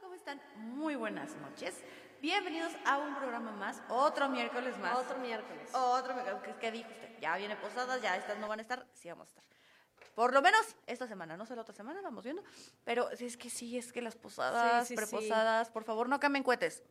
¿cómo están? Muy buenas noches. Bienvenidos a un programa más, otro miércoles más. Otro miércoles. Otro miércoles. ¿Qué, qué dijo usted? Ya viene posadas, ya estas no van a estar, sí vamos a estar. Por lo menos esta semana, no sé la otra semana, vamos viendo. Pero es que sí, es que las posadas, Sí, sí, preposadas, por favor, no cambien cohetes.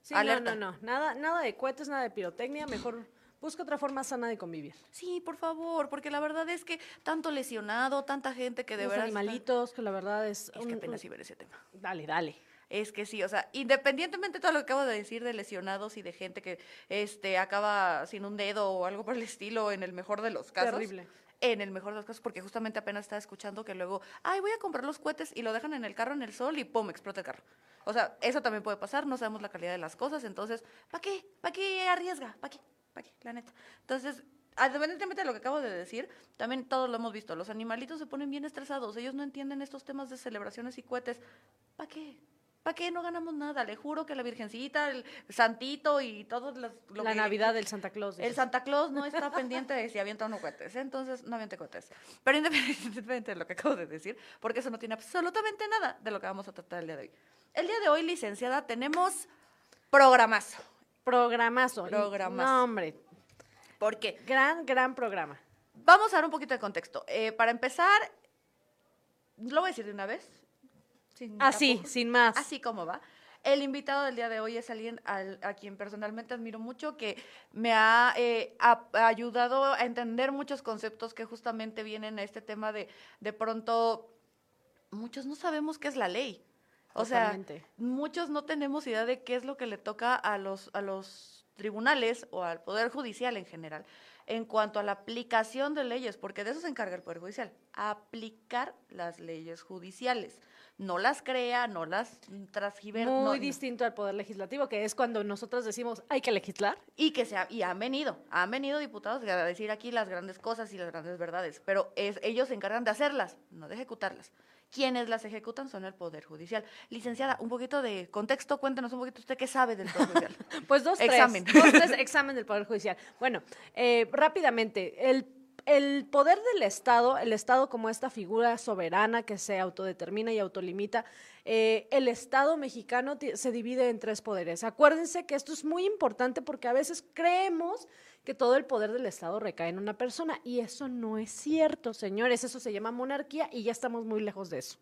Sí, Alerta. no, no, no. Nada, nada de cohetes, nada de pirotecnia. Mejor busca otra forma sana de convivir. Sí, por favor, porque la verdad es que tanto lesionado, tanta gente que de Los verdad. animalitos, que la verdad es. Es un- que apenas un- iba a ese tema. Dale, dale. Es que sí, o sea, independientemente de todo lo que acabo de decir de lesionados y de gente que este acaba sin un dedo o algo por el estilo, en el mejor de los casos. Terrible. En el mejor de los casos, porque justamente apenas estaba escuchando que luego, ay, voy a comprar los cohetes y lo dejan en el carro en el sol y pum, explota el carro. O sea, eso también puede pasar, no sabemos la calidad de las cosas, entonces, ¿para qué? ¿Para qué arriesga? ¿Para qué? ¿Para qué? La neta. Entonces, independientemente de lo que acabo de decir, también todos lo hemos visto, los animalitos se ponen bien estresados, ellos no entienden estos temas de celebraciones y cohetes. ¿Para qué? ¿Para qué no ganamos nada? Le juro que la Virgencita, el Santito y todos los... lo la que- Navidad del Santa Claus. el. Santa Claus no está pendiente de si avienta o no cohetes, ¿eh? entonces no aviente cohetes. Pero independientemente de lo que acabo de decir, porque eso no tiene absolutamente nada de lo que vamos a tratar el día de hoy. El día de hoy, licenciada, tenemos programazo. Programazo. Programazo. No, hombre. ¿Por qué? Gran, gran programa. Vamos a dar un poquito de contexto. Eh, para empezar, lo voy a decir de una vez. sin Así, tapujos. sin más. Así como va. El invitado del día de hoy es alguien al- a quien personalmente admiro mucho, que me ha, eh, ha- ha ayudado a entender muchos conceptos que justamente vienen a este tema de, de pronto, muchos no sabemos qué es la ley. O Totalmente. sea, muchos no tenemos idea de qué es lo que le toca a los, a los tribunales o al Poder Judicial en general en cuanto a la aplicación de leyes, porque de eso se encarga el Poder Judicial, aplicar las leyes judiciales. No las crea, no las transgiver, Muy no- distinto al Poder Legislativo, que es cuando nosotros decimos hay que legislar. y que se ha- y han venido, han venido diputados a decir aquí las grandes cosas y las grandes verdades, pero es, ellos se encargan de hacerlas, no de ejecutarlas. Quienes las ejecutan son el Poder Judicial. Licenciada, un poquito de contexto, cuéntanos un poquito usted qué sabe del Poder Judicial. Pues dos, tres. Examen. Dos, tres, examen del Poder Judicial. Bueno, eh, rápidamente, el, el poder del Estado, el Estado como esta figura soberana que se autodetermina y autolimita, eh, el Estado mexicano se divide en tres poderes. Acuérdense que esto es muy importante porque a veces creemos que todo el poder del Estado recae en una persona y eso no es cierto, señores. Eso se llama monarquía y ya estamos muy lejos de eso.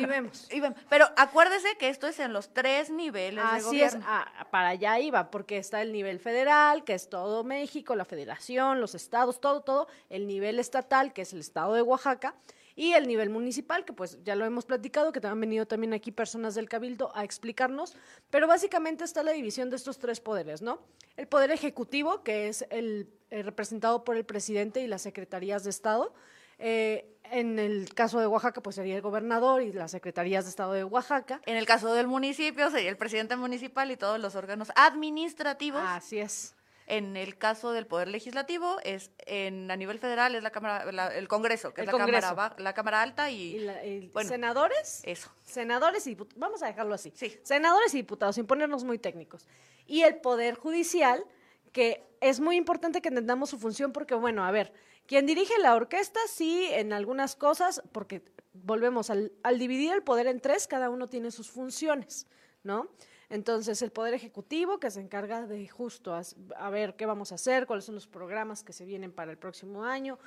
Bueno, Y vemos. y vemos. pero acuérdese que esto es en los tres niveles de Así es, gobierno. a- para allá iba, porque está el nivel federal, que es todo México, la federación, los estados, todo, todo, el nivel estatal, que es el estado de Oaxaca, y el nivel municipal, que pues ya lo hemos platicado, que han venido también aquí personas del Cabildo a explicarnos, pero básicamente está la división de estos tres poderes, ¿no? El poder ejecutivo, que es el, eh, representado por el presidente y las secretarías de Estado, eh, en el caso de Oaxaca, pues sería el gobernador y las secretarías de Estado de Oaxaca. En el caso del municipio sería el presidente municipal y todos los órganos administrativos. Así es. En el caso del Poder Legislativo, es en a nivel federal es la Cámara, la- el Congreso, que El es la cámara, Congreso. ba- la cámara Alta y, Y la- y bueno, senadores, eso. senadores y diputados, vamos a dejarlo así. Sí. Senadores y diputados, sin ponernos muy técnicos. Y el Poder Judicial, que es muy importante que entendamos su función porque, bueno, a ver, quien dirige la orquesta, sí, en algunas cosas, porque volvemos, al, al dividir el poder en tres, cada uno tiene sus funciones, ¿no? Entonces, el Poder Ejecutivo, que se encarga de justo a, ver qué vamos a hacer, cuáles son los programas que se vienen para el próximo año,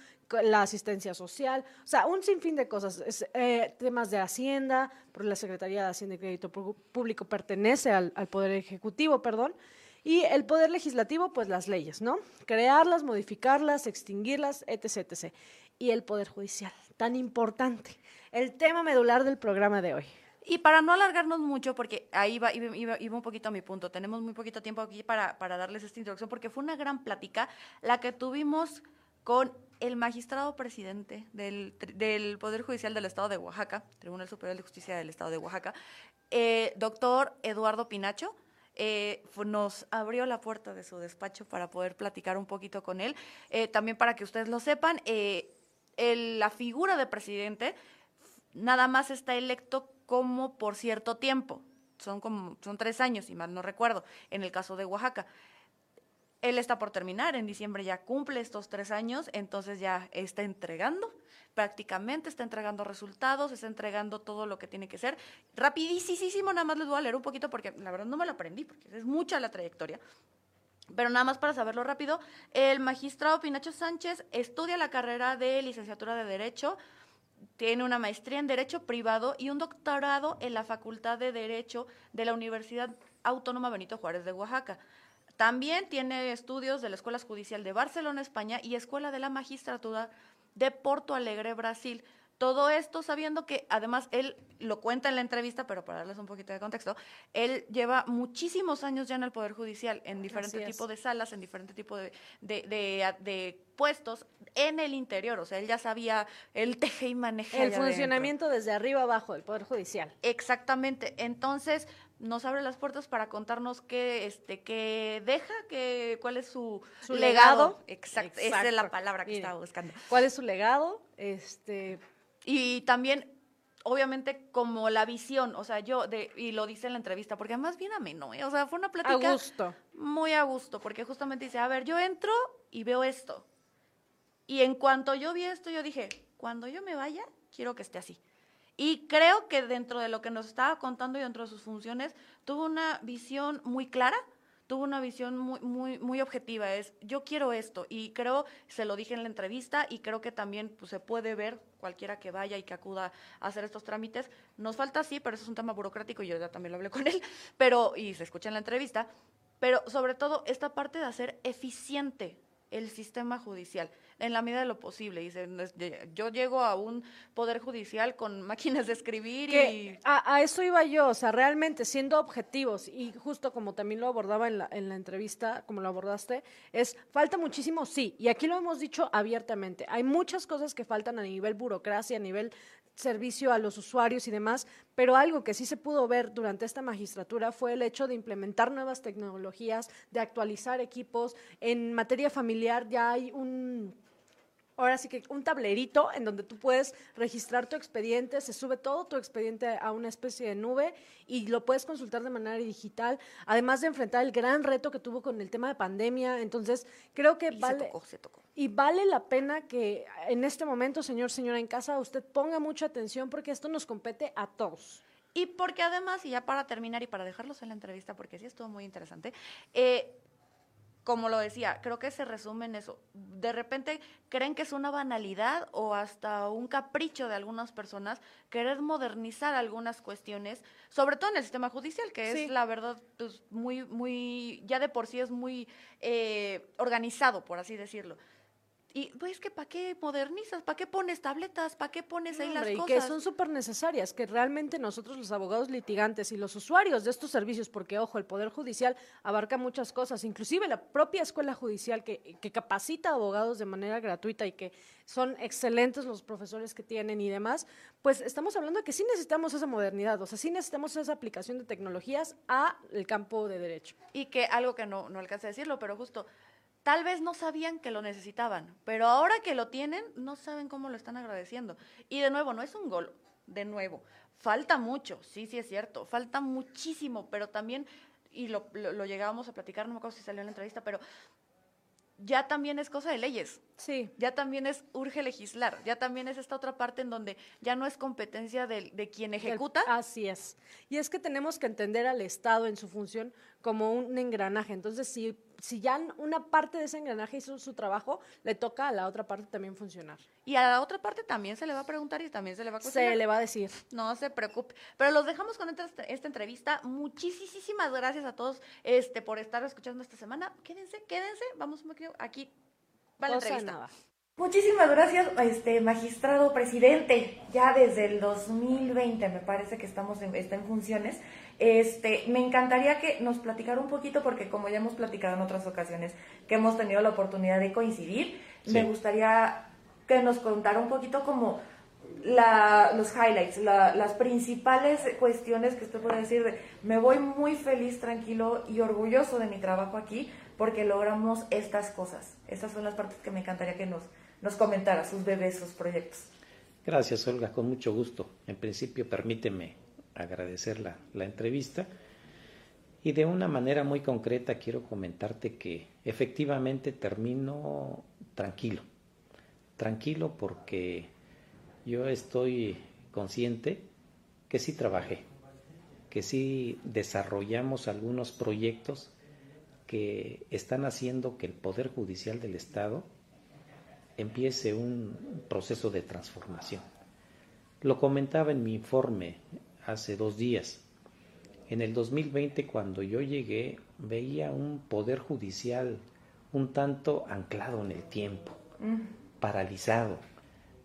la asistencia social, o sea, un sinfín de cosas. Es, eh, temas de Hacienda, porque la Secretaría de Hacienda y Crédito Público pertenece al Poder Ejecutivo, perdón. Y el Poder Legislativo, pues las leyes, ¿no? Crearlas, modificarlas, extinguirlas, etc, etc. Y el Poder Judicial, tan importante. El tema medular del programa de hoy. Y para no alargarnos mucho, porque ahí va, iba, iba- un poquito a mi punto, tenemos muy poquito tiempo aquí para, para darles esta introducción, porque fue una gran plática la que tuvimos con el magistrado presidente del, del Poder Judicial del Estado de Oaxaca, Tribunal Superior de Justicia del Estado de Oaxaca, eh, doctor Eduardo Pinacho. Eh, nos abrió la puerta de su despacho para poder platicar un poquito con él. Eh, también para que ustedes lo sepan, eh, la figura de presidente nada más está electo como por cierto tiempo. Son como son tres años, si mal no recuerdo, en el caso de Oaxaca. Él está por terminar, en diciembre ya cumple estos tres años, entonces ya está entregando prácticamente está entregando resultados, está entregando todo lo que tiene que ser. Rapidísimo, nada más les voy a leer un poquito porque la verdad no me lo aprendí, porque es mucha la trayectoria. Pero nada más para saberlo rápido, el magistrado Pinacho Sánchez estudia la carrera de licenciatura de Derecho, tiene una maestría en Derecho Privado y un doctorado en la Facultad de Derecho de la Universidad Autónoma Benito Juárez de Oaxaca. También tiene estudios de la Escuela Judicial de Barcelona, España y Escuela de la Magistratura de Porto Alegre, Brasil. Todo esto sabiendo que, además, él lo cuenta en la entrevista, pero para darles un poquito de contexto, él lleva muchísimos años ya en el Poder Judicial, en diferentes tipos de salas, en diferentes tipos de, de, puestos en el interior. O sea, él ya sabía el teje y maneja. El funcionamiento desde arriba abajo del Poder Judicial. Exactamente. Entonces, nos abre las puertas para contarnos qué, este, qué deja, qué, cuál es su, legado. Exacto, esa es la palabra que estaba buscando. ¿Cuál es su legado? Este y también, obviamente, como la visión, o sea, yo, de, y lo dice en la entrevista, porque además bien ameno, ¿eh? o sea, fue una plática. A gusto. Muy a gusto, porque justamente dice, a ver, yo entro y veo esto. Y en cuanto yo vi esto, yo dije, cuando yo me vaya, quiero que esté así. Y creo que dentro de lo que nos estaba contando y dentro de sus funciones, tuvo una visión muy clara tuvo una visión muy, muy, muy objetiva, es yo quiero esto y creo, se lo dije en la entrevista y creo que también pues, se puede ver cualquiera que vaya y que acuda a hacer estos trámites. Nos falta sí, pero eso es un tema burocrático y yo ya también lo hablé con él, pero y se escucha en la entrevista, pero sobre todo esta parte de hacer eficiente el sistema judicial en la medida de lo posible. Dice, yo llego a un poder judicial con máquinas de escribir y... A, eso iba yo, o sea, realmente siendo objetivos y justo como también lo abordaba en la, en la entrevista, como lo abordaste, es, falta muchísimo, sí, y aquí lo hemos dicho abiertamente, hay muchas cosas que faltan a nivel burocracia, a nivel servicio a los usuarios y demás, pero algo que sí se pudo ver durante esta magistratura fue el hecho de implementar nuevas tecnologías, de actualizar equipos. En materia familiar ya hay un ahora sí que un tablerito en donde tú puedes registrar tu expediente, se sube todo tu expediente a una especie de nube y lo puedes consultar de manera digital, además de enfrentar el gran reto que tuvo con el tema de pandemia. Entonces, creo que vale y vale la pena que en este momento, señor, señora en casa, usted ponga mucha atención porque esto nos compete a todos. Y porque además, y ya para terminar y para dejarlos en la entrevista, porque sí estuvo muy interesante, eh, como lo decía, creo que se resume en eso. De repente creen que es una banalidad o hasta un capricho de algunas personas querer modernizar algunas cuestiones, sobre todo en el sistema judicial, que es la verdad, pues muy, muy, ya de por sí es muy eh, organizado, por así decirlo. Y pues que ¿para qué modernizas? ¿Para qué pones tabletas? ¿Para qué pones ahí las cosas? Y que son súper necesarias, que realmente nosotros los abogados litigantes y los usuarios de estos servicios, porque ojo, el Poder Judicial abarca muchas cosas, inclusive la propia Escuela Judicial que, que capacita abogados de manera gratuita y que son excelentes los profesores que tienen y demás, pues estamos hablando de que sí necesitamos esa modernidad, o sea, sí necesitamos esa aplicación de tecnologías a el campo de derecho. Y que algo que no, no alcancé a decirlo, pero justo Tal vez no sabían que lo necesitaban, pero ahora que lo tienen, no saben cómo lo están agradeciendo. Y de nuevo, no es un gol, de nuevo, falta mucho, sí, sí es cierto, falta muchísimo, pero también, y lo, lo, llegábamos a platicar, no me acuerdo si salió en la entrevista, pero ya también es cosa de leyes. Sí. Ya también es urge legislar. Ya también es esta otra parte en donde ya no es competencia de, de quien ejecuta. así es. Y es que tenemos que entender al Estado en su función como un engranaje. Entonces, si si ya una parte de ese engranaje hizo su trabajo, le toca a la otra parte también funcionar. Y a la otra parte también se le va a preguntar y también se le va a cuestionar. Se le va a decir. No se preocupe. Pero los dejamos con esta, esta entrevista. Muchísimas gracias a todos este, por estar escuchando esta semana. Quédense, quédense. Vamos aquí. Va la entrevista. Muchísimas gracias, este magistrado presidente. Ya desde el 2020 me parece que estamos en, está en funciones. Este, me encantaría que nos platicara un poquito, porque como ya hemos platicado en otras ocasiones, que hemos tenido la oportunidad de coincidir, me gustaría que nos contara un poquito como la, los highlights, las principales cuestiones que usted puede decir de, me voy muy feliz, tranquilo y orgulloso de mi trabajo aquí porque logramos estas cosas. Estas son las partes que me encantaría que nos, nos comentara, sus bebés, sus proyectos. Gracias, Olga, con mucho gusto. En principio, permíteme agradecer la, la entrevista. Y de una manera muy concreta quiero comentarte que efectivamente termino tranquilo. Tranquilo porque yo estoy consciente que sí trabajé, que sí desarrollamos algunos proyectos que están haciendo que el Poder Judicial del Estado empiece un proceso de transformación. Lo comentaba en mi informe hace dos días. En el 2020, cuando yo llegué, veía un poder judicial un tanto anclado en el tiempo, mm. paralizado,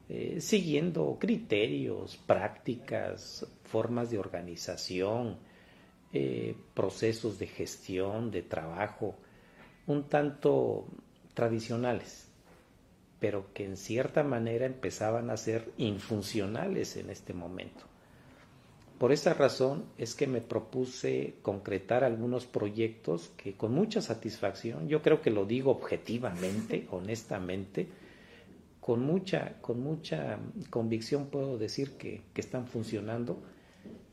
eh, siguiendo criterios, prácticas, formas de organización, eh, procesos de gestión, de trabajo, un tanto tradicionales, pero que en cierta manera empezaban a ser infuncionales en este momento. Por esa razón es que me propuse concretar algunos proyectos que con mucha satisfacción, yo creo que lo digo objetivamente, honestamente, con mucha, con mucha convicción puedo decir que, están funcionando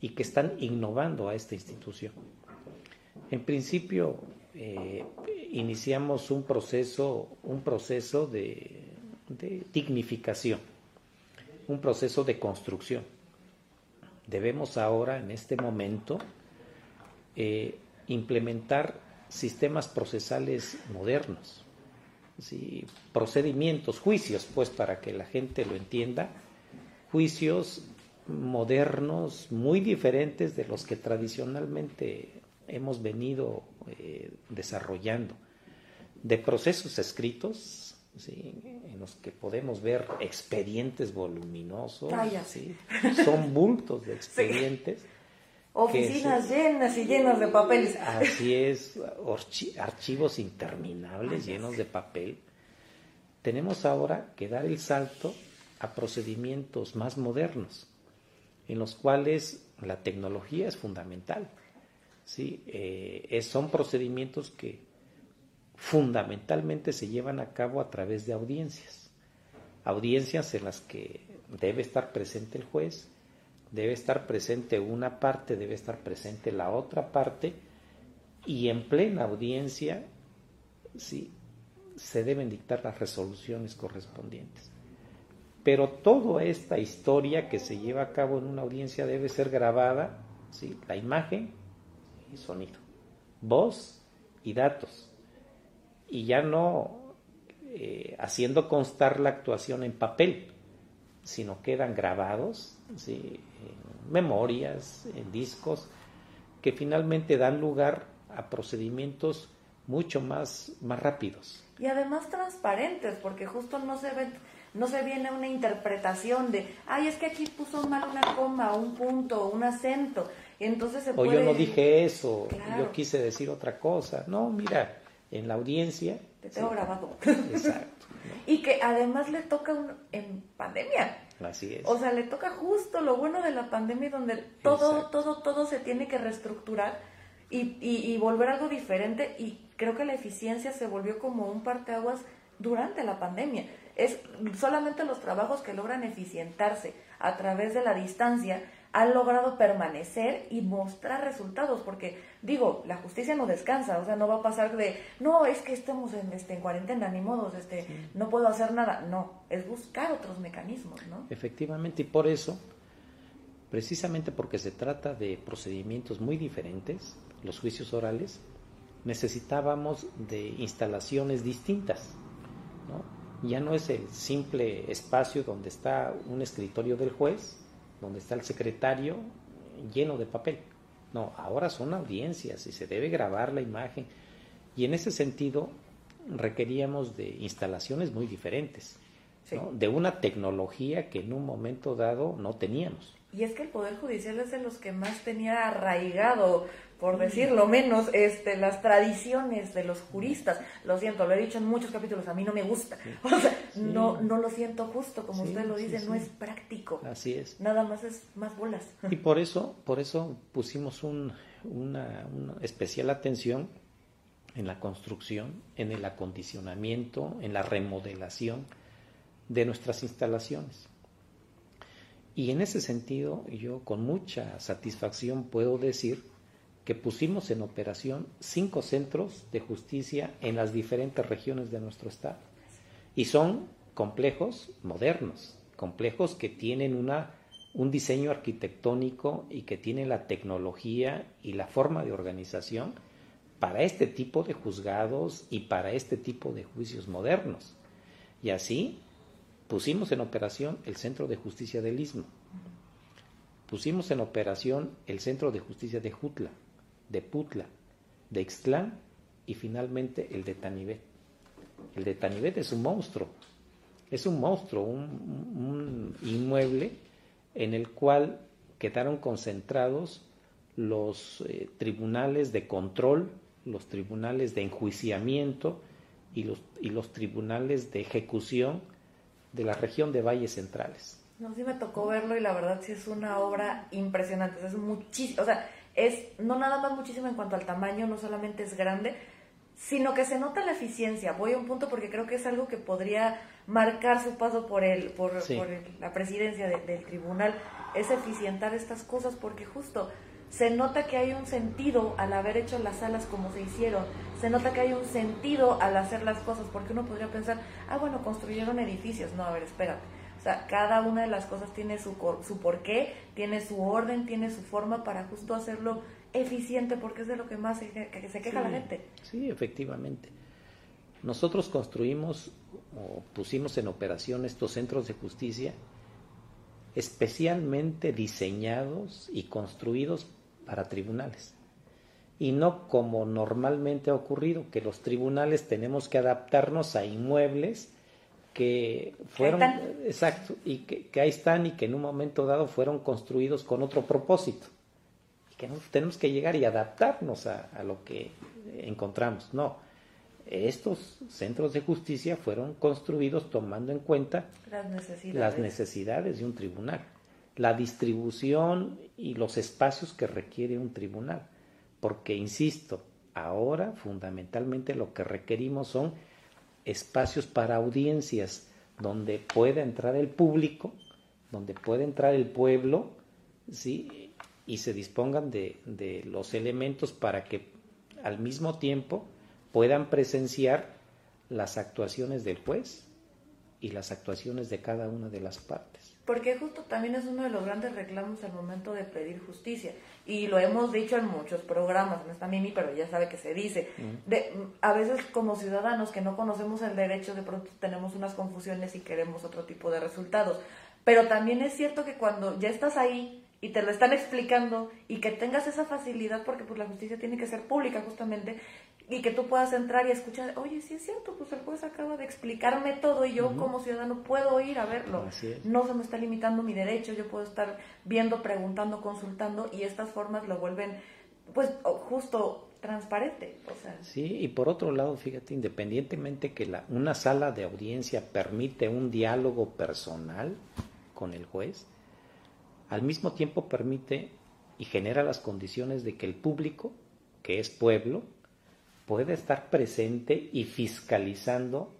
y que están innovando a esta institución. En principio, eh, iniciamos un proceso, un proceso de dignificación, un proceso de construcción. Debemos ahora, en este momento, eh, implementar sistemas procesales modernos, procedimientos, juicios, pues para que la gente lo entienda, juicios modernos muy diferentes de los que tradicionalmente hemos venido eh, desarrollando, de procesos escritos en los que podemos ver expedientes voluminosos, son bultos de expedientes. Oficinas llenas y llenas de papeles. Así es, archivos interminables llenos de papel. Tenemos ahora que dar el salto a procedimientos más modernos, en los cuales la tecnología es fundamental. ¿sí? Eh, son procedimientos que fundamentalmente se llevan a cabo a través de audiencias. Audiencias en las que debe estar presente el juez, debe estar presente una parte, debe estar presente la otra parte, y en plena audiencia ¿sí? se deben dictar las resoluciones correspondientes. Pero toda esta historia que se lleva a cabo en una audiencia debe ser grabada, ¿sí? la imagen y sonido, voz y datos y ya no eh, haciendo constar la actuación en papel, sino quedan grabados en memorias, en discos, que finalmente dan lugar a procedimientos mucho más, más rápidos. Y además transparentes, porque justo no se ve, no se viene una interpretación de, ay, es que aquí puso mal una coma, un punto, un acento. entonces se o yo no dije eso, yo quise decir otra cosa. No, mira, en la audiencia. Te tengo grabado. Exacto. y que además le toca un, en pandemia. Así es. O sea, le toca justo lo bueno de la pandemia donde todo, todo, todo se tiene que reestructurar y, y, y, volver algo diferente y creo que la eficiencia se volvió como un parteaguas durante la pandemia. Es solamente los trabajos que logran eficientarse a través de la distancia han logrado permanecer y mostrar resultados, porque digo, la justicia no descansa, o sea, no va a pasar de, no, es que estemos en, este, en cuarentena, ni modos, este, no puedo hacer nada, no, es buscar otros mecanismos, ¿no? Efectivamente, y por eso, precisamente porque se trata de procedimientos muy diferentes, los juicios orales, necesitábamos de instalaciones distintas, ¿no? Ya no es el simple espacio donde está un escritorio del juez, donde está el secretario lleno de papel. No, ahora son audiencias y se debe grabar la imagen. Y en ese sentido requeríamos de instalaciones muy diferentes, de una tecnología que en un momento dado no teníamos. Y es que el Poder Judicial es de los que más tenía arraigado, por decirlo menos, este, las tradiciones de los juristas. Lo siento, lo he dicho en muchos capítulos, a mí no me gusta. O sea, no, no lo siento justo, como usted lo dice, no es práctico. Así es. Nada más es más bolas. Y por eso, por eso pusimos un, una, una especial atención en la construcción, en el acondicionamiento, en la remodelación de nuestras instalaciones. Y en ese sentido, yo con mucha satisfacción puedo decir que pusimos en operación cinco centros de justicia en las diferentes regiones de nuestro estado. Y son complejos modernos, complejos que tienen una, un diseño arquitectónico y que tienen la tecnología y la forma de organización para este tipo de juzgados y para este tipo de juicios modernos. Y así pusimos en operación el Centro de Justicia del Istmo, pusimos en operación el Centro de Justicia de Jutla, de Putla, de Ixtlán y finalmente el de Tanibet. El de Tanibet es un monstruo, es un monstruo, un, inmueble en el cual quedaron concentrados los eh, tribunales de control, los tribunales de enjuiciamiento y los, y los tribunales de ejecución de la región de Valles Centrales. No, sí me tocó verlo y la verdad sí es una obra impresionante. es muchísimo, o sea, es no nada más muchísimo en cuanto al tamaño, no solamente es grande, sino que se nota la eficiencia. Voy a un punto porque creo que es algo que podría marcar su paso por el, por, la presidencia del tribunal, es eficientar estas cosas porque justo se nota que hay un sentido al haber hecho las salas como se hicieron, se nota que hay un sentido al hacer las cosas, porque uno podría pensar, ah, bueno, construyeron edificios, no, a ver, espérate. O sea, cada una de las cosas tiene su, su porqué, tiene su orden, tiene su forma para justo hacerlo eficiente, porque es de lo que más se, se queja la gente. Sí, efectivamente. Nosotros construimos o pusimos en operación estos centros de justicia especialmente diseñados y construidos para tribunales. Y no como normalmente ha ocurrido, que los tribunales tenemos que adaptarnos a inmuebles que fueron, exacto, y que, ahí están y que en un momento dado fueron construidos con otro propósito. Y que tenemos que llegar y adaptarnos a, a lo que encontramos. No, estos centros de justicia fueron construidos tomando en cuenta las necesidades. las necesidades de un tribunal la distribución y los espacios que requiere un tribunal. Porque, insisto, ahora fundamentalmente lo que requerimos son espacios para audiencias donde pueda entrar el público, donde pueda entrar el pueblo, ¿sí? y se dispongan de, de los elementos para que al mismo tiempo puedan presenciar las actuaciones del juez y las actuaciones de cada una de las partes porque justo también es uno de los grandes reclamos al momento de pedir justicia. Y lo hemos dicho en muchos programas, no está Mimi, pero ya sabe que se dice. De, a veces como ciudadanos que no conocemos el derecho, de pronto tenemos unas confusiones y queremos otro tipo de resultados. Pero también es cierto que cuando ya estás ahí y te lo están explicando y que tengas esa facilidad, porque pues la justicia tiene que ser pública justamente, y que tú puedas entrar y escuchar, oye, sí es cierto, pues el juez acaba de explicarme todo y yo como ciudadano puedo ir a verlo. No se me está limitando mi derecho, yo puedo estar viendo, preguntando, consultando y estas formas lo vuelven, pues, justo transparente. O sea. Sí, y por otro lado, fíjate, independientemente que la, una sala de audiencia permite un diálogo personal con el juez, al mismo tiempo permite y genera las condiciones de que el público, que es pueblo, puede estar presente y fiscalizando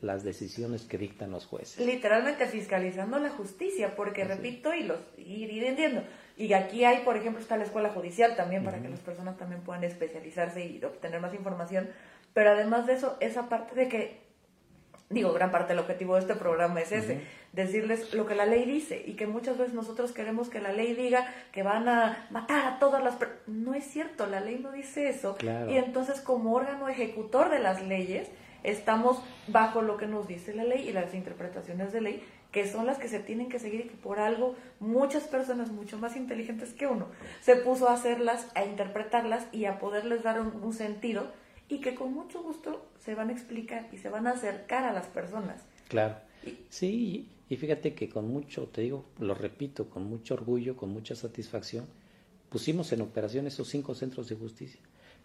las decisiones que dictan los jueces. Literalmente fiscalizando la justicia, porque repito y los ir, entiendo. Y aquí hay, por ejemplo, está la escuela judicial también para que las personas también puedan especializarse y obtener más información. Pero además de eso, esa parte de que digo, gran parte del objetivo de este programa es ese, decirles lo que la ley dice y que muchas veces nosotros queremos que la ley diga que van a matar a todas las personas. No es cierto, la ley no dice eso. Y entonces como órgano ejecutor de las leyes, estamos bajo lo que nos dice la ley y las interpretaciones de ley, que son las que se tienen que seguir y que por algo muchas personas mucho más inteligentes que uno se puso a hacerlas, a interpretarlas y a poderles dar un sentido y que con mucho gusto se van a explicar y se van a acercar a las personas. Claro. Sí, y fíjate que con mucho, te digo, lo repito, con mucho orgullo, con mucha satisfacción, pusimos en operación esos cinco centros de justicia.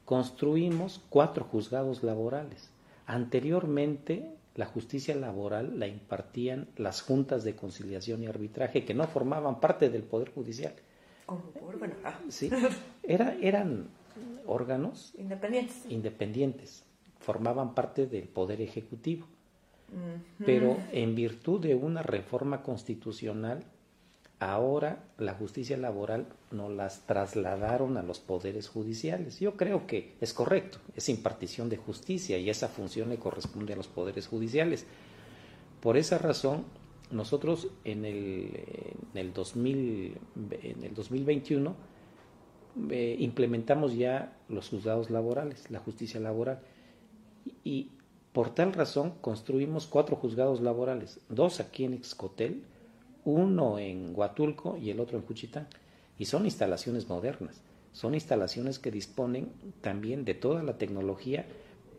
Construimos cuatro juzgados laborales. Anteriormente, la justicia laboral la impartían las juntas de conciliación y arbitraje que no formaban parte del Poder Judicial. Bueno, ah. Sí, era, eran órganos independientes. independientes, formaban parte del Poder Ejecutivo. Pero en virtud de una reforma constitucional, ahora la justicia laboral nos las trasladaron a los poderes judiciales. Yo creo que es correcto, es impartición de justicia y esa función le corresponde a los poderes judiciales. Por esa razón, nosotros en el, en el, 2000, en el 2021 eh, implementamos ya los juzgados laborales, la justicia laboral. Y, por tal razón construimos cuatro juzgados laborales, dos aquí en Excotel, uno en Huatulco y el otro en Juchitán. Y son instalaciones modernas, son instalaciones que disponen también de toda la tecnología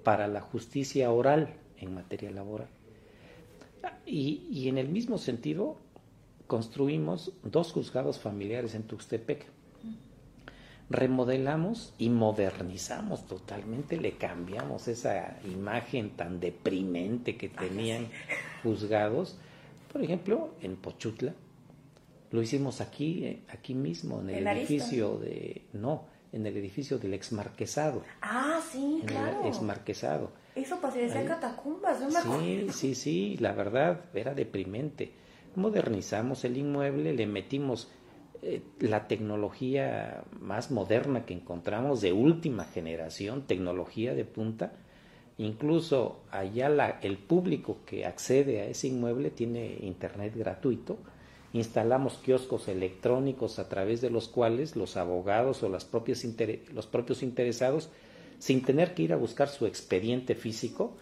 para la justicia oral en materia laboral. Y, y en el mismo sentido, construimos dos juzgados familiares en Tuxtepec. Remodelamos y modernizamos totalmente, le cambiamos esa imagen tan deprimente que tenían juzgados. Por ejemplo, en Pochutla, lo hicimos aquí, eh, aquí mismo, en el edificio de, no, en el edificio del ex marquesado. Ah, sí, claro. El ex marquesado. Eso parecía catacumbas, ¿no? Sí, sí, sí, la verdad, era deprimente. Modernizamos el inmueble, le metimos eh, la tecnología más moderna que encontramos, de última generación, tecnología de punta. Incluso allá la, el público que accede a ese inmueble tiene internet gratuito. Instalamos kioscos electrónicos a través de los cuales los abogados o las propias los propios interesados sin tener que ir a buscar su expediente físico,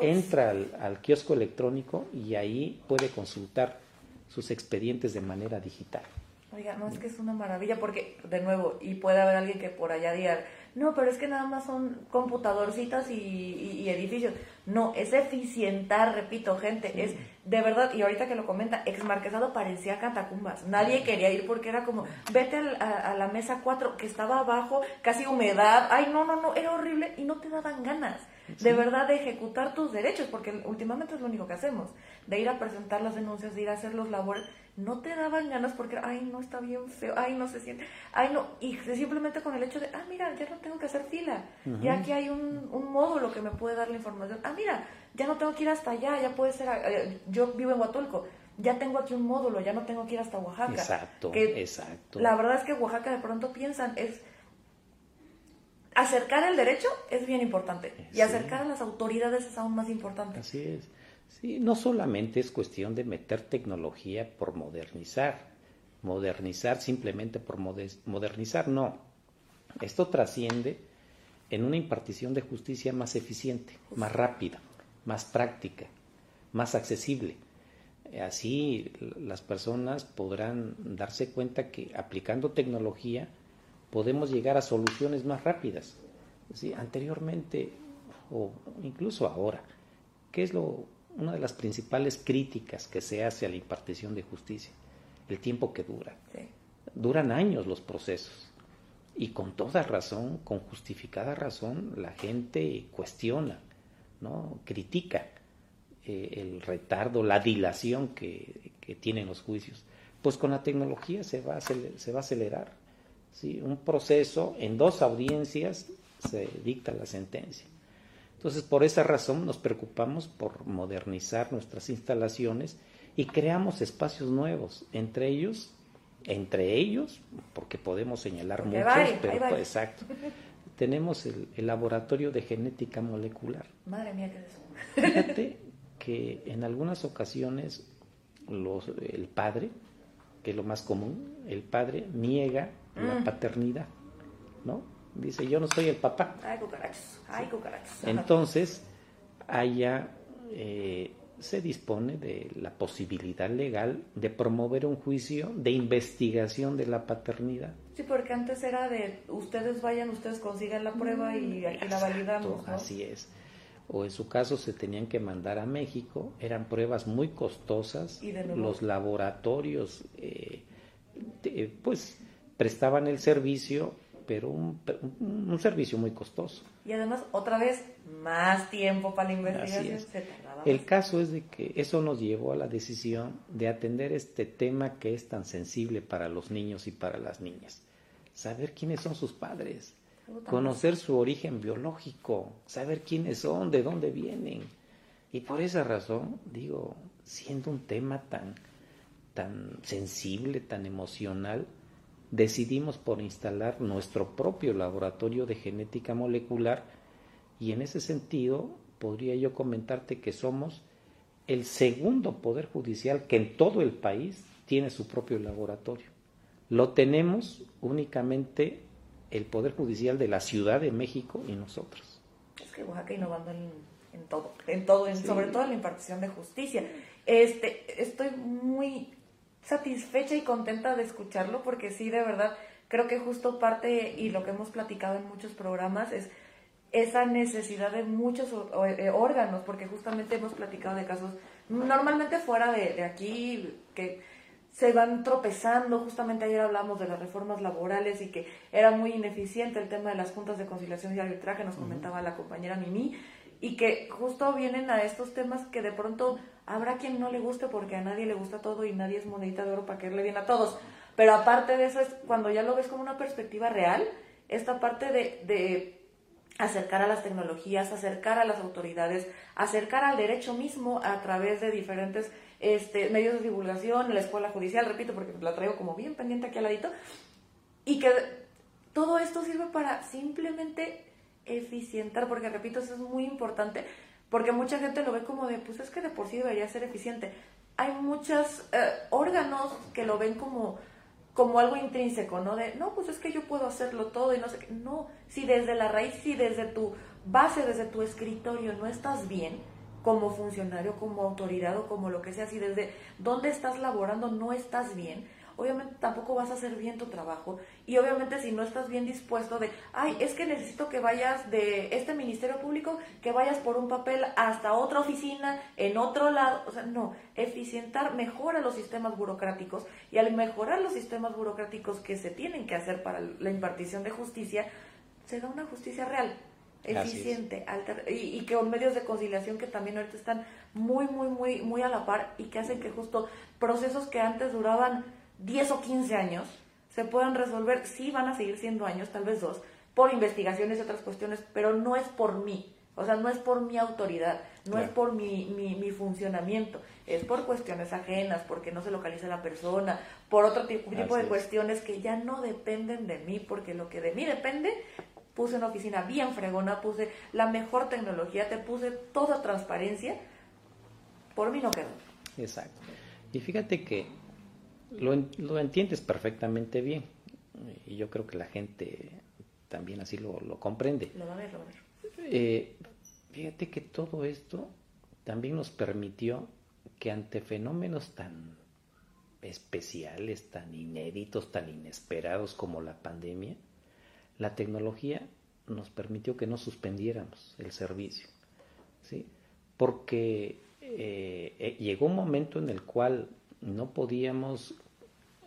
entra al, kiosco electrónico y ahí puede consultar sus expedientes de manera digital. Oiga, no es que es una maravilla porque, de nuevo, y puede haber alguien que por allá diga, no, pero es que nada más son computadorcitas y, edificios. No, es eficientar, repito, gente, es de verdad, y ahorita que lo comenta, ex marquesado parecía catacumbas. Nadie quería ir porque era como, vete a, la mesa 4 que estaba abajo, casi humedad, ay, no, no, no, era horrible y no te daban ganas. De verdad, de ejecutar tus derechos, porque últimamente es lo único que hacemos, de ir a presentar las denuncias, de ir a hacer los labores no te daban ganas porque, ay, no está bien feo, ay, no se siente, ay, no, y simplemente con el hecho de, ah, mira, ya no tengo que hacer fila, ya aquí hay un, un, módulo que me puede dar la información, ah, mira, ya no tengo que ir hasta allá, ya puede ser, eh, yo vivo en Huatulco, ya tengo aquí un módulo, ya no tengo que ir hasta Oaxaca. Exacto, exacto. La verdad es que Oaxaca de pronto piensan, es acercar el derecho es bien importante y acercar a las autoridades es aún más importante. Así es. Sí, no solamente es cuestión de meter tecnología por modernizar, modernizar simplemente por modernizar, no. Esto trasciende en una impartición de justicia más eficiente, más rápida, más práctica, más accesible. Así las personas podrán darse cuenta que aplicando tecnología podemos llegar a soluciones más rápidas. ¿Sí? Anteriormente o incluso ahora, ¿qué es lo una de las principales críticas que se hace a la impartición de justicia, el tiempo que dura. Duran años los procesos. Y con toda razón, con justificada razón, la gente cuestiona, ¿no? critica eh, el retardo, la dilación que, tienen los juicios. Pues con la tecnología se va a, se va a acelerar. ¿Sí? Un proceso en dos audiencias se dicta la sentencia. Entonces, por esa razón nos preocupamos por modernizar nuestras instalaciones y creamos espacios nuevos, entre ellos, entre ellos, porque podemos señalar muchos, pero exacto. Tenemos el, laboratorio de genética molecular. Madre mía, ¿qué es? Fíjate que en algunas ocasiones los, el padre, que es lo más común, el padre niega la mm. paternidad, ¿no? Dice, yo no soy el papá. Ay, cucarachos. Ay, cucarachos. Entonces, allá eh, se dispone de la posibilidad legal de promover un juicio de investigación de la paternidad. Sí, porque antes era de ustedes vayan, ustedes consigan la prueba y aquí la validamos. Así es. O en su caso se tenían que mandar a México, eran pruebas muy costosas. ¿Y Los laboratorios, eh, pues, prestaban el servicio pero un, un, servicio muy costoso. Y además, otra vez, más tiempo para la investigación. El caso es de que eso nos llevó a la decisión de atender este tema que es tan sensible para los niños y para las niñas. Saber quiénes son sus padres, conocer su origen biológico, saber quiénes son, de dónde vienen. Y por esa razón, digo, siendo un tema tan, tan sensible, tan emocional, decidimos por instalar nuestro propio laboratorio de genética molecular y en ese sentido podría yo comentarte que somos el segundo poder judicial que en todo el país tiene su propio laboratorio. Lo tenemos únicamente el Poder Judicial de la Ciudad de México y nosotros. Es que Oaxaca innovando en, todo, en todo, sobre todo en la impartición de justicia. Este, estoy muy satisfecha y contenta de escucharlo porque sí, de verdad, creo que justo parte y lo que hemos platicado en muchos programas es esa necesidad de muchos eh, órganos, porque justamente hemos platicado de casos normalmente fuera de, de aquí que se van tropezando. Justamente ayer hablamos de las reformas laborales y que era muy ineficiente el tema de las juntas de conciliación y arbitraje, nos comentaba la compañera Mimi, y que justo vienen a estos temas que de pronto habrá quien no le guste porque a nadie le gusta todo y nadie es monedita de oro para que le bien a todos. Pero aparte de eso es cuando ya lo ves como una perspectiva real, esta parte de, de acercar a las tecnologías, acercar a las autoridades, acercar al derecho mismo a través de diferentes este, medios de divulgación, la escuela judicial, repito, porque la traigo como bien pendiente aquí al ladito, y que todo esto sirve para simplemente eficientar, porque repito, eso es muy importante, porque mucha gente lo ve como de, pues es que de por sí debería ser eficiente. Hay muchos eh, órganos que lo ven como, como algo intrínseco, ¿no? De, no, pues es que yo puedo hacerlo todo y no sé qué. No, si desde la raíz, si desde tu base, desde tu escritorio no estás bien, como funcionario, como autoridad o como lo que sea, si desde dónde estás laborando no estás bien, obviamente tampoco vas a hacer bien tu trabajo y obviamente si no estás bien dispuesto de, ay, es que necesito que vayas de este ministerio público, que vayas por un papel hasta otra oficina, en otro lado, o sea, no, eficientar mejora los sistemas burocráticos y al mejorar los sistemas burocráticos que se tienen que hacer para la impartición de justicia, se da una justicia real eficiente y, y, que con medios de conciliación que también ahorita están muy, muy, muy, muy a la par y que hacen que justo procesos que antes duraban 10 o 15 años se puedan resolver, sí van a seguir siendo años, tal vez dos, por investigaciones y otras cuestiones, pero no es por mí, o sea, no es por mi autoridad, no es por mi, mi, mi, funcionamiento, es por cuestiones ajenas, porque no se localiza la persona, por otro tipo, tipo de cuestiones que ya no dependen de mí, porque lo que de mí depende puse una oficina bien fregona, puse la mejor tecnología, te puse toda transparencia, por mí no quedó. Exacto. Y fíjate que lo, lo entiendes perfectamente bien, y yo creo que la gente también así lo, lo comprende. Lo va a ver, lo va a ver. Eh, fíjate que todo esto también nos permitió que ante fenómenos tan especiales, tan inéditos, tan inesperados como la pandemia, la tecnología nos permitió que no suspendiéramos el servicio, ¿sí? porque eh, eh, llegó un momento en el cual no podíamos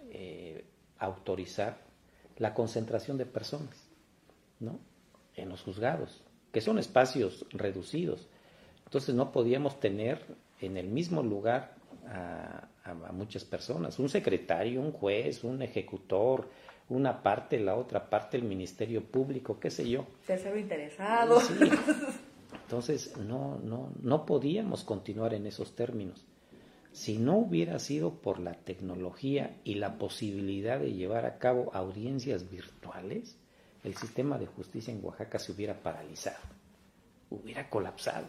eh, autorizar la concentración de personas ¿no? en los juzgados, que son espacios reducidos. Entonces no podíamos tener en el mismo lugar a, a muchas personas, un secretario, un juez, un ejecutor, una parte, la otra parte el Ministerio Público, qué sé yo. Tercero interesado. Entonces, no, no, no podíamos continuar en esos términos. Si no hubiera sido por la tecnología y la posibilidad de llevar a cabo audiencias virtuales, el sistema de justicia en Oaxaca se hubiera paralizado, hubiera colapsado.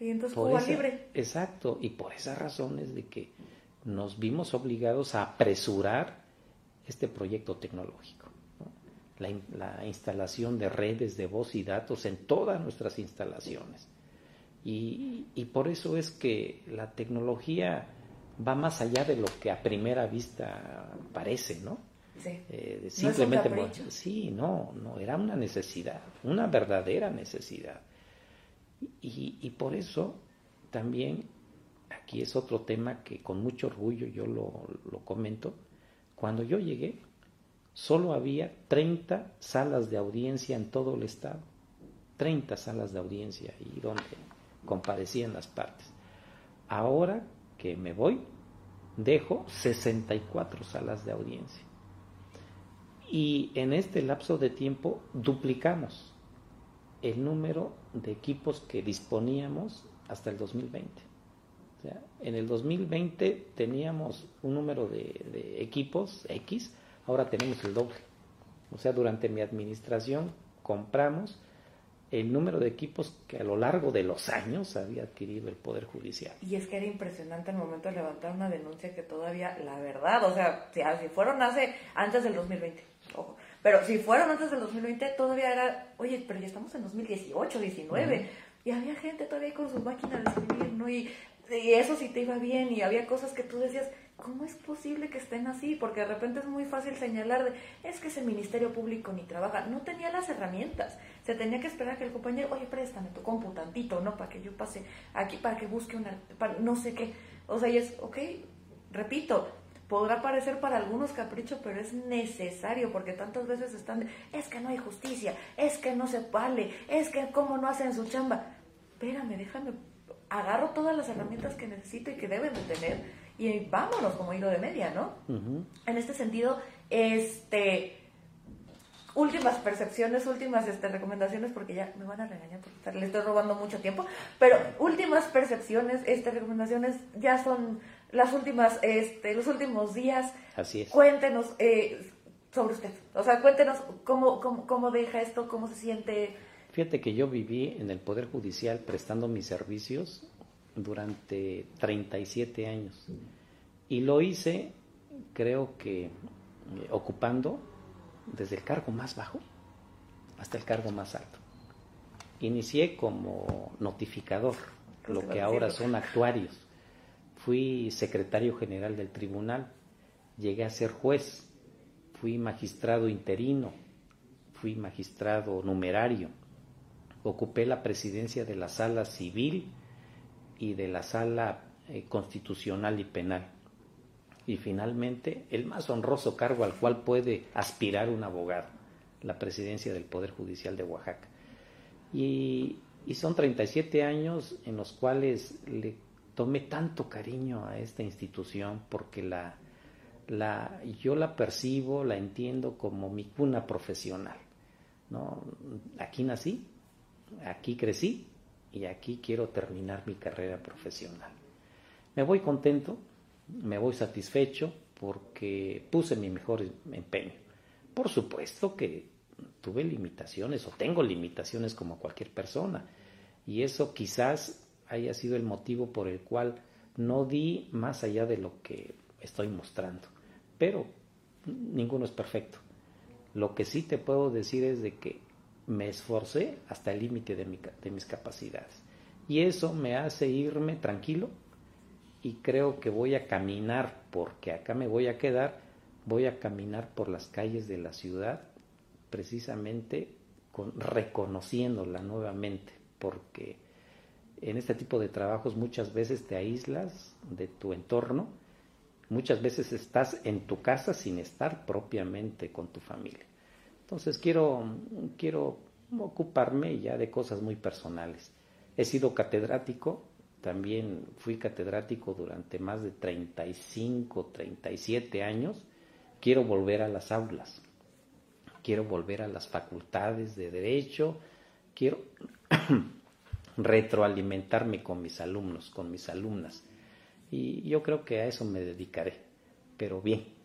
Y entonces Cuba libre. Exacto, y por esas razones de que nos vimos obligados a apresurar este proyecto tecnológico. La, instalación de redes de voz y datos en todas nuestras instalaciones. Y, por eso es que la tecnología va más allá de lo que a primera vista parece, ¿no? Sí. Eh, simplemente, sí, no, no, era una necesidad, una verdadera necesidad. Y, y, por eso también aquí es otro tema que con mucho orgullo yo lo, lo comento, cuando yo llegué, solo había 30 salas de audiencia en todo el estado. 30 salas de audiencia y donde comparecían las partes. Ahora que me voy, dejo 64 salas de audiencia. Y en este lapso de tiempo duplicamos el número de equipos que disponíamos hasta el 2020 en el 2020 teníamos un número de, equipos X, ahora tenemos el doble. O sea, durante mi administración compramos el número de equipos que a lo largo de los años había adquirido el Poder Judicial. Y es que era impresionante el momento de levantar una denuncia que todavía, la verdad, o sea, si, ah, fueron hace, antes del 2020, ojo, pero si fueron antes del 2020, todavía era, oye, pero ya estamos en 2018, 19, y había gente todavía con su máquina de escribir, ¿no? Y, y eso sí te iba bien, y había cosas que tú decías, ¿cómo es posible que estén así? Porque de repente es muy fácil señalar de, es que ese Ministerio Público ni trabaja. No tenía las herramientas. Se tenía que esperar a que el compañero, oye, préstame tu compu tantito, ¿no? Para que yo pase aquí, para que busque una, no sé qué. O sea, y es, ok, repito, podrá parecer para algunos capricho, pero es necesario, porque tantas veces están, es que no hay justicia, es que no se vale, es que cómo no hacen su chamba. Espérame, déjame, agarro todas las herramientas que necesito y que deben de tener y vámonos como hilo de media, ¿no? En este sentido, este últimas percepciones, últimas este, recomendaciones, porque ya me van a regañar porque le estoy robando mucho tiempo, pero últimas percepciones, este, recomendaciones ya son las últimas, este, los últimos días. Así es. Cuéntenos eh, sobre usted, o sea, cuéntenos cómo, cómo, cómo deja esto, cómo se siente. Fíjate que yo viví en el Poder Judicial prestando mis servicios durante 37 años. Y lo hice, creo que, eh, ocupando desde el cargo más bajo hasta el cargo más alto. Inicié como notificador, lo que ahora son actuarios. Fui secretario general del tribunal, llegué a ser juez, fui magistrado interino, fui magistrado numerario, ocupé la presidencia de la sala civil y de la sala eh, constitucional y penal. Y finalmente, el más honroso cargo al cual puede aspirar un abogado, la presidencia del Poder Judicial de Oaxaca. Y, y son 37 años en los cuales le tomé tanto cariño a esta institución porque la, la, yo la percibo, la entiendo como mi cuna profesional. ¿no? Aquí nací, aquí crecí y aquí quiero terminar mi carrera profesional. Me voy contento, me voy satisfecho porque puse mi mejor empeño. Por supuesto que tuve limitaciones o tengo limitaciones como cualquier persona y eso quizás haya sido el motivo por el cual no di más allá de lo que estoy mostrando. Pero ninguno es perfecto. Lo que sí te puedo decir es de que me esforcé hasta el límite de, de mis capacidades. Y eso me hace irme tranquilo y creo que voy a caminar, porque acá me voy a quedar, voy a caminar por las calles de la ciudad precisamente con, reconociéndola nuevamente, porque en este tipo de trabajos muchas veces te aíslas de tu entorno, muchas veces estás en tu casa sin estar propiamente con tu familia. Entonces quiero, quiero ocuparme ya de cosas muy personales. He sido catedrático, también fui catedrático durante más de 35, 37 años. Quiero volver a las aulas, quiero volver a las facultades de derecho, quiero retroalimentarme con mis alumnos, con mis alumnas. Y yo creo que a eso me dedicaré, pero bien,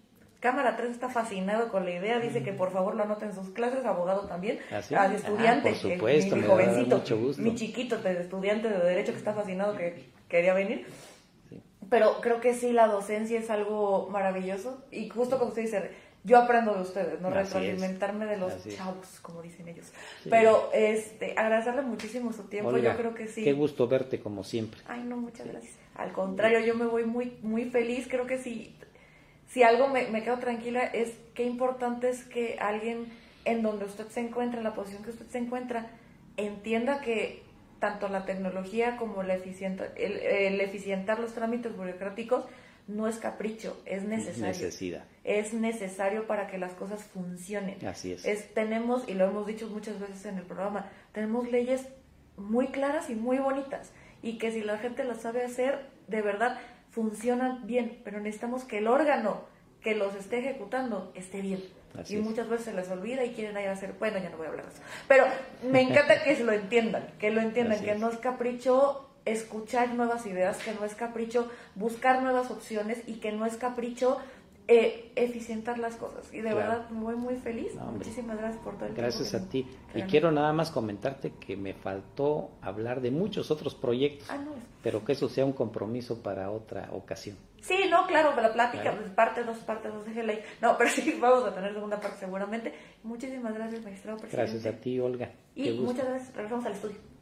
Cámara 3 está fascinado con la idea, dice que por favor lo anoten en sus clases, abogado también, al estudiante, por supuesto, mi, jovencito, mi chiquito estudiante de Derecho que está fascinado que quería venir. Pero creo que sí, la docencia es algo maravilloso y justo como usted dice, yo aprendo de ustedes, no retroalimentarme de los chavos, como dicen ellos. Pero este, agradecerle muchísimo su tiempo, yo creo que sí. Qué gusto verte como siempre. Ay, no, muchas gracias. Al contrario, yo me voy muy muy feliz, creo que sí si algo me, me quedo tranquila es qué importante es que alguien en donde usted se encuentra, en la posición que usted se encuentra, entienda que tanto la tecnología como la eficienta, el, eficientar los trámites burocráticos no es capricho, es necesario. Necesidad. Es necesario para que las cosas funcionen. Así es. es. Tenemos, y lo hemos dicho muchas veces en el programa, tenemos leyes muy claras y muy bonitas y que si la gente las sabe hacer, de verdad, funcionan bien, pero necesitamos que el órgano que los esté ejecutando esté bien. y muchas veces se les olvida y quieren ir a hacer, bueno, ya no voy a hablar de eso. Pero me encanta que se lo entiendan, que lo entiendan, que no es capricho escuchar nuevas ideas, que no es capricho buscar nuevas opciones y que no es capricho eh, eficientar las cosas. Y de verdad voy muy feliz. Muchísimas gracias por todo el Gracias a ti. Y quiero nada más comentarte que me faltó hablar de muchos otros proyectos, ah, pero que eso sea un compromiso para otra ocasión. Sí, no, claro, la plática, pues, parte dos, parte dos, déjela ahí. No, pero sí, vamos a tener segunda parte seguramente. Muchísimas gracias, magistrado presidente. Gracias a ti, Olga. Y muchas gracias, regresamos al estudio.